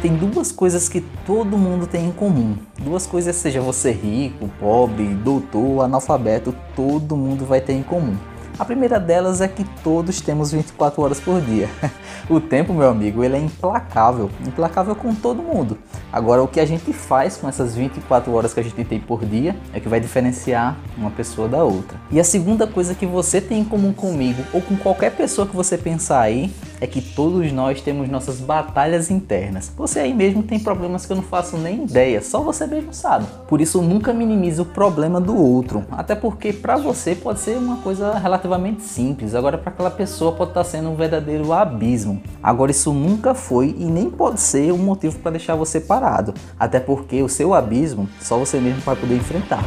tem duas coisas que todo mundo tem em comum. Duas coisas, seja você rico, pobre, doutor, analfabeto, todo mundo vai ter em comum. A primeira delas é que todos temos 24 horas por dia. o tempo, meu amigo, ele é implacável, implacável com todo mundo. Agora, o que a gente faz com essas 24 horas que a gente tem por dia é que vai diferenciar uma pessoa da outra. E a segunda coisa que você tem em comum comigo ou com qualquer pessoa que você pensar aí é que todos nós temos nossas batalhas internas. Você aí mesmo tem problemas que eu não faço nem ideia, só você mesmo sabe. Por isso nunca minimize o problema do outro, até porque para você pode ser uma coisa relativamente simples, agora para aquela pessoa pode estar tá sendo um verdadeiro abismo. Agora isso nunca foi e nem pode ser um motivo para deixar você parado, até porque o seu abismo só você mesmo vai poder enfrentar.